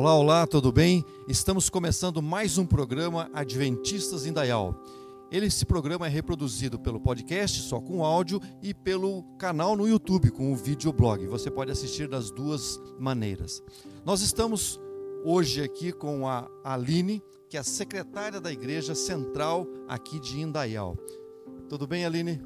Olá, olá, tudo bem? Estamos começando mais um programa Adventistas em Dayal. Esse programa é reproduzido pelo podcast, só com áudio, e pelo canal no YouTube, com o videoblog. Você pode assistir das duas maneiras. Nós estamos hoje aqui com a Aline, que é a secretária da Igreja Central aqui de Indaial. Tudo bem, Aline?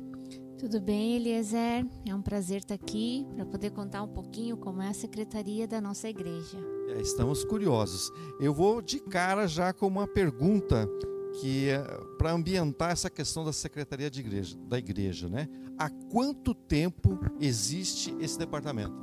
Tudo bem, Eliezer? É um prazer estar aqui para poder contar um pouquinho como é a secretaria da nossa igreja. É, estamos curiosos. Eu vou de cara já com uma pergunta que é para ambientar essa questão da secretaria de igreja, da igreja, né? Há quanto tempo existe esse departamento?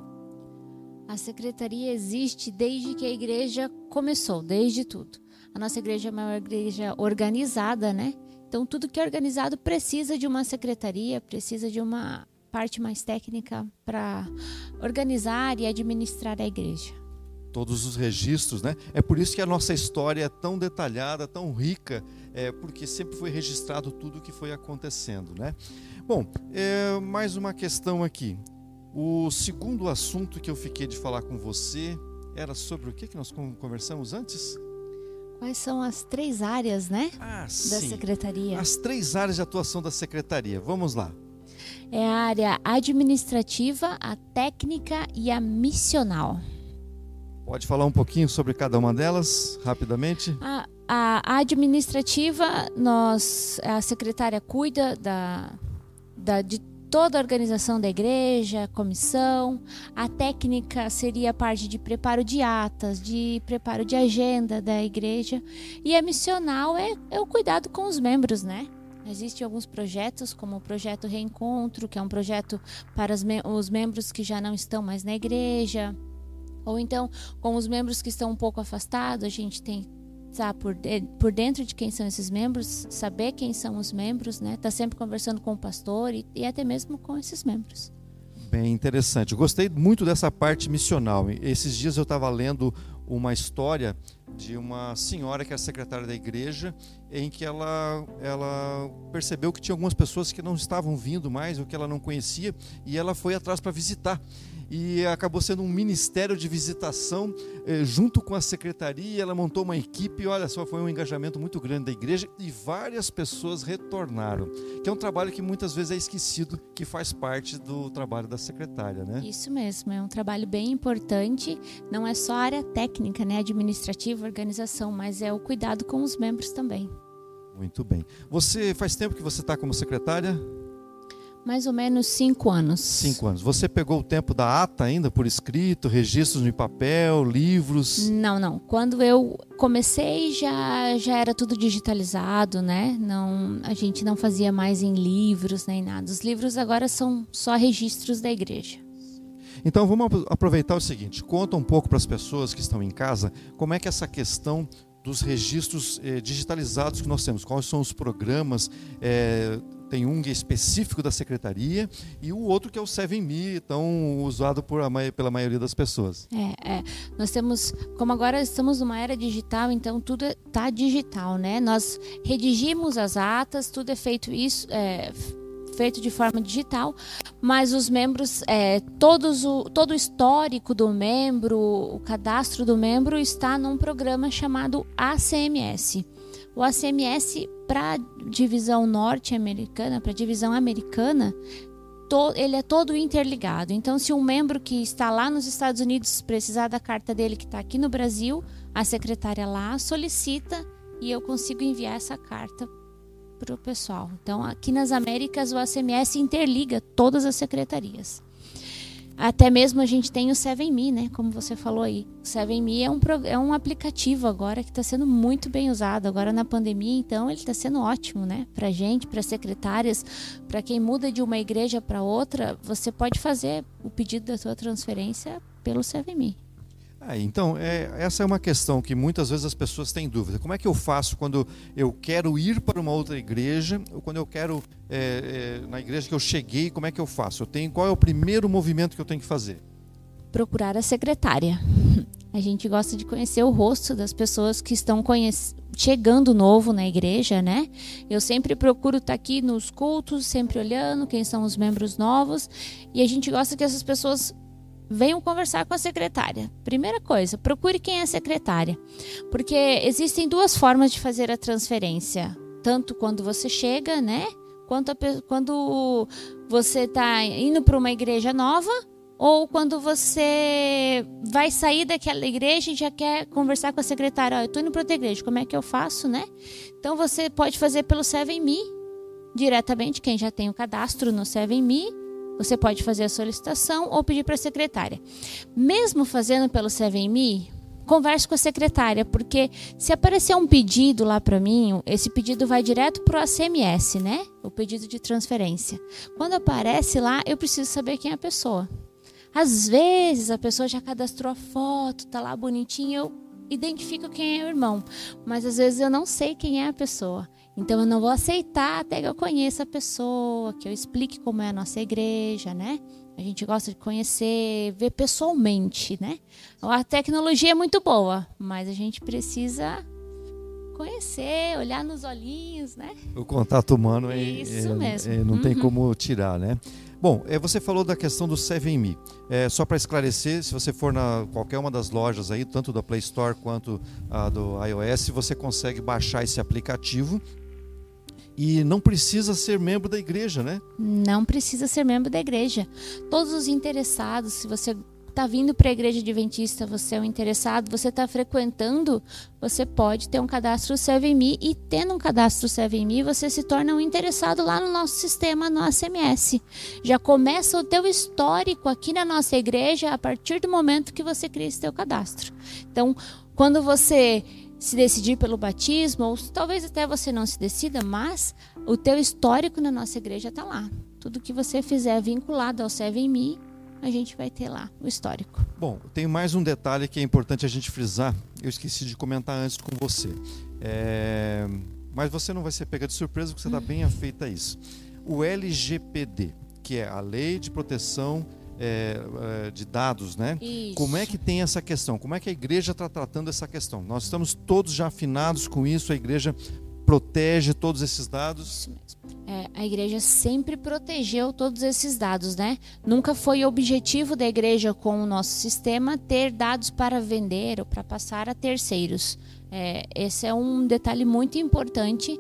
A secretaria existe desde que a igreja começou, desde tudo. A nossa igreja é uma igreja organizada, né? Então, tudo que é organizado precisa de uma secretaria, precisa de uma parte mais técnica para organizar e administrar a igreja. Todos os registros, né? É por isso que a nossa história é tão detalhada, tão rica, é porque sempre foi registrado tudo o que foi acontecendo, né? Bom, é, mais uma questão aqui. O segundo assunto que eu fiquei de falar com você era sobre o que, que nós conversamos antes? Quais são as três áreas, né? Ah, da sim. secretaria. As três áreas de atuação da secretaria. Vamos lá. É a área administrativa, a técnica e a missional. Pode falar um pouquinho sobre cada uma delas, rapidamente? A, a administrativa, nós, a secretária cuida da, da, de toda a organização da igreja, comissão. A técnica seria a parte de preparo de atas, de preparo de agenda da igreja. E a missional é, é o cuidado com os membros, né? Existem alguns projetos, como o projeto Reencontro, que é um projeto para os, me os membros que já não estão mais na igreja. Ou então, com os membros que estão um pouco afastados, a gente tem estar por, por dentro de quem são esses membros, saber quem são os membros, né? Tá sempre conversando com o pastor e, e até mesmo com esses membros. Bem interessante. Gostei muito dessa parte missional. Esses dias eu estava lendo uma história de uma senhora que é secretária da igreja, em que ela, ela percebeu que tinha algumas pessoas que não estavam vindo mais, ou que ela não conhecia, e ela foi atrás para visitar e acabou sendo um ministério de visitação eh, junto com a secretaria. Ela montou uma equipe, olha só, foi um engajamento muito grande da igreja e várias pessoas retornaram. Que é um trabalho que muitas vezes é esquecido, que faz parte do trabalho da secretária, né? Isso mesmo, é um trabalho bem importante. Não é só a área técnica, né, administrativa, organização, mas é o cuidado com os membros também. Muito bem. Você faz tempo que você está como secretária? Mais ou menos cinco anos. Cinco anos. Você pegou o tempo da ata ainda por escrito, registros em papel, livros? Não, não. Quando eu comecei já já era tudo digitalizado, né? Não, a gente não fazia mais em livros nem nada. Os livros agora são só registros da igreja. Então vamos aproveitar o seguinte, conta um pouco para as pessoas que estão em casa como é que essa questão dos registros eh, digitalizados que nós temos, quais são os programas eh, tem um específico da secretaria e o outro que é o 7Me, tão usado por, pela maioria das pessoas. É, é, nós temos, como agora estamos numa era digital, então tudo está digital, né? Nós redigimos as atas, tudo é feito isso, é, feito de forma digital, mas os membros, é, todos o, todo o histórico do membro, o cadastro do membro está num programa chamado ACMS. O ACMS para divisão norte-americana, para divisão americana, ele é todo interligado. Então, se um membro que está lá nos Estados Unidos precisar da carta dele que está aqui no Brasil, a secretária lá solicita e eu consigo enviar essa carta para o pessoal. Então, aqui nas Américas, o ACMS interliga todas as secretarias. Até mesmo a gente tem o 7Me, né? Como você falou aí. O 7Me é um, é um aplicativo agora que está sendo muito bem usado. Agora na pandemia, então, ele está sendo ótimo, né? Para gente, para secretárias, para quem muda de uma igreja para outra, você pode fazer o pedido da sua transferência pelo 7Me. Ah, então, é, essa é uma questão que muitas vezes as pessoas têm dúvida. Como é que eu faço quando eu quero ir para uma outra igreja, ou quando eu quero, é, é, na igreja que eu cheguei, como é que eu faço? Eu tenho, qual é o primeiro movimento que eu tenho que fazer? Procurar a secretária. A gente gosta de conhecer o rosto das pessoas que estão chegando novo na igreja, né? Eu sempre procuro estar aqui nos cultos, sempre olhando quem são os membros novos, e a gente gosta que essas pessoas venham conversar com a secretária. Primeira coisa, procure quem é a secretária, porque existem duas formas de fazer a transferência, tanto quando você chega, né, quanto a, quando você está indo para uma igreja nova ou quando você vai sair daquela igreja e já quer conversar com a secretária, oh, eu estou indo para outra igreja, como é que eu faço, né? Então você pode fazer pelo 7Me diretamente, quem já tem o cadastro no 7Me, você pode fazer a solicitação ou pedir para a secretária. Mesmo fazendo pelo 7Me, converse com a secretária, porque se aparecer um pedido lá para mim, esse pedido vai direto para o ACMS, né? O pedido de transferência. Quando aparece lá, eu preciso saber quem é a pessoa. Às vezes a pessoa já cadastrou a foto, tá lá bonitinho, eu identifico quem é o irmão, mas às vezes eu não sei quem é a pessoa. Então eu não vou aceitar até que eu conheça a pessoa, que eu explique como é a nossa igreja, né? A gente gosta de conhecer, ver pessoalmente, né? A tecnologia é muito boa, mas a gente precisa conhecer, olhar nos olhinhos, né? O contato humano é, Isso é, mesmo. É, não uhum. tem como tirar, né? Bom, é, você falou da questão do 7Me. É, só para esclarecer, se você for na qualquer uma das lojas aí, tanto da Play Store quanto do iOS, você consegue baixar esse aplicativo e não precisa ser membro da igreja, né? Não precisa ser membro da igreja. Todos os interessados, se você está vindo para a igreja adventista, você é um interessado, você está frequentando, você pode ter um cadastro 7Me e tendo um cadastro 7Me, você se torna um interessado lá no nosso sistema, no ACMS. Já começa o teu histórico aqui na nossa igreja a partir do momento que você cria esse teu cadastro. Então, quando você se decidir pelo batismo, ou talvez até você não se decida, mas o teu histórico na nossa igreja está lá. Tudo que você fizer vinculado ao 7Me, a gente vai ter lá o histórico. Bom, tem mais um detalhe que é importante a gente frisar. Eu esqueci de comentar antes com você. É... Mas você não vai ser pega de surpresa porque você está bem afeita a isso. O LGPD, que é a Lei de Proteção é, é, de Dados, né? Isso. Como é que tem essa questão? Como é que a igreja está tratando essa questão? Nós estamos todos já afinados com isso, a igreja protege todos esses dados? É, a igreja sempre protegeu todos esses dados, né? Nunca foi objetivo da igreja com o nosso sistema ter dados para vender ou para passar a terceiros. É, esse é um detalhe muito importante.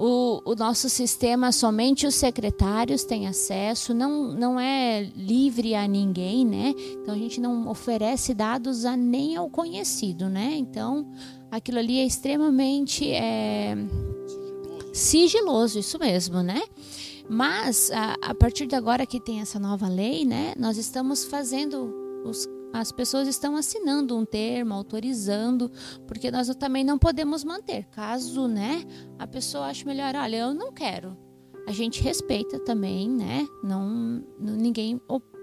O, o, nosso sistema, somente os secretários têm acesso, não, não é livre a ninguém, né? Então a gente não oferece dados a nem ao conhecido, né? Então aquilo ali é extremamente é, sigiloso, isso mesmo, né? Mas a, a, partir de agora que tem essa nova lei, né, nós estamos fazendo os, as pessoas estão assinando um termo, autorizando, porque nós também não podemos manter. Caso, né, a pessoa ache melhor, olha, eu não quero. A gente respeita também, né? Não, ninguém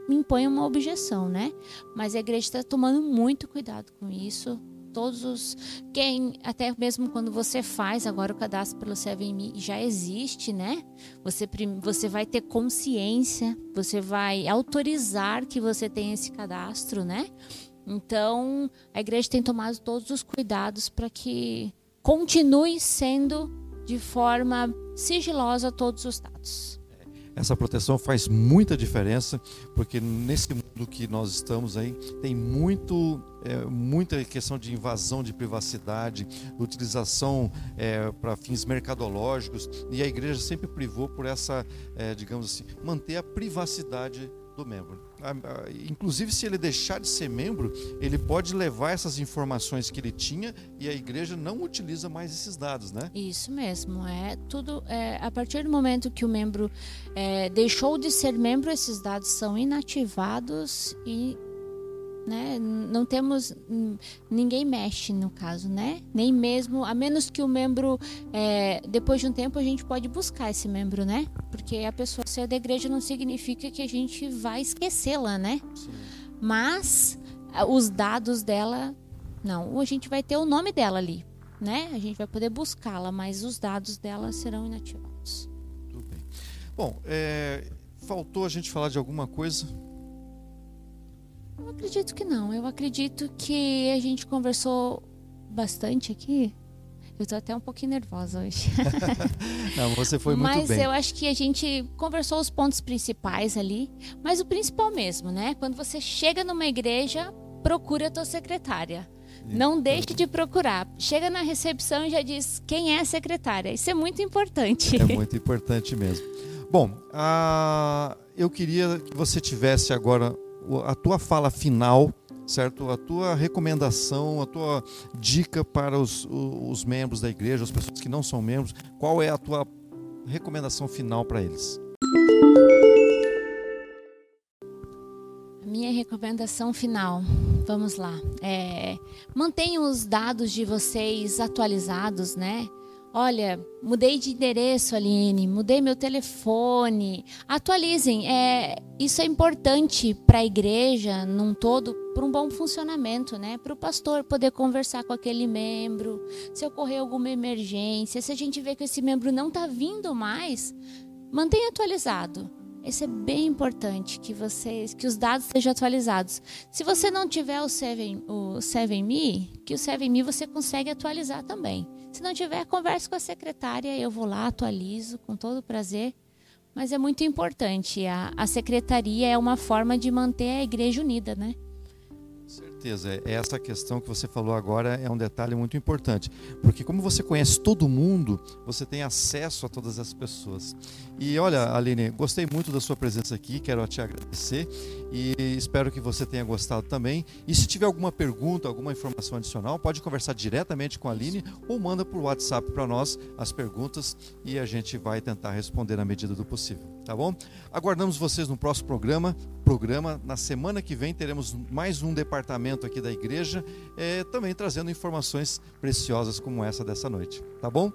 impõe uma objeção, né? Mas a igreja está tomando muito cuidado com isso todos os quem até mesmo quando você faz agora o cadastro pelo CVMI já existe, né? Você você vai ter consciência, você vai autorizar que você tenha esse cadastro, né? Então, a igreja tem tomado todos os cuidados para que continue sendo de forma sigilosa todos os dados. Essa proteção faz muita diferença, porque nesse mundo que nós estamos aí, tem muito, é, muita questão de invasão de privacidade, utilização é, para fins mercadológicos, e a igreja sempre privou por essa, é, digamos assim, manter a privacidade do membro. Inclusive, se ele deixar de ser membro, ele pode levar essas informações que ele tinha e a igreja não utiliza mais esses dados, né? Isso mesmo. É tudo. É, a partir do momento que o membro é, deixou de ser membro, esses dados são inativados e né? Não temos ninguém mexe no caso, né? Nem mesmo, a menos que o membro é, depois de um tempo a gente pode buscar esse membro, né? Porque a pessoa ser da igreja não significa que a gente vai esquecê-la, né? Sim. Mas os dados dela, não, a gente vai ter o nome dela ali, né? A gente vai poder buscá-la, mas os dados dela serão inativados. Tudo bem. Bom, é, faltou a gente falar de alguma coisa eu acredito que não. Eu acredito que a gente conversou bastante aqui. Eu estou até um pouquinho nervosa hoje. Não, você foi muito mas bem. Mas eu acho que a gente conversou os pontos principais ali, mas o principal mesmo, né? Quando você chega numa igreja, procura a tua secretária. Não deixe de procurar. Chega na recepção e já diz quem é a secretária. Isso é muito importante. É muito importante mesmo. Bom, a... eu queria que você tivesse agora a tua fala final, certo? A tua recomendação, a tua dica para os, os membros da igreja, as pessoas que não são membros. Qual é a tua recomendação final para eles? Minha recomendação final, vamos lá. É, mantenham os dados de vocês atualizados, né? Olha, mudei de endereço, Aline, mudei meu telefone. Atualizem. É, isso é importante para a igreja num todo, para um bom funcionamento, né? Para o pastor poder conversar com aquele membro, se ocorrer alguma emergência, se a gente vê que esse membro não está vindo mais, mantenha atualizado. Isso é bem importante que vocês, que os dados sejam atualizados. Se você não tiver o 7, o 7Me, que o 7Me você consegue atualizar também. Se não tiver, converse com a secretária, eu vou lá, atualizo com todo prazer. Mas é muito importante. A, a secretaria é uma forma de manter a igreja unida, né? certeza. É, essa questão que você falou agora é um detalhe muito importante. Porque como você conhece todo mundo, você tem acesso a todas as pessoas. E olha, Aline, gostei muito da sua presença aqui, quero te agradecer e espero que você tenha gostado também. E se tiver alguma pergunta, alguma informação adicional, pode conversar diretamente com a Aline ou manda por WhatsApp para nós as perguntas e a gente vai tentar responder na medida do possível, tá bom? Aguardamos vocês no próximo programa. Programa na semana que vem teremos mais um departamento momento aqui da igreja, é, também trazendo informações preciosas como essa dessa noite. Tá bom?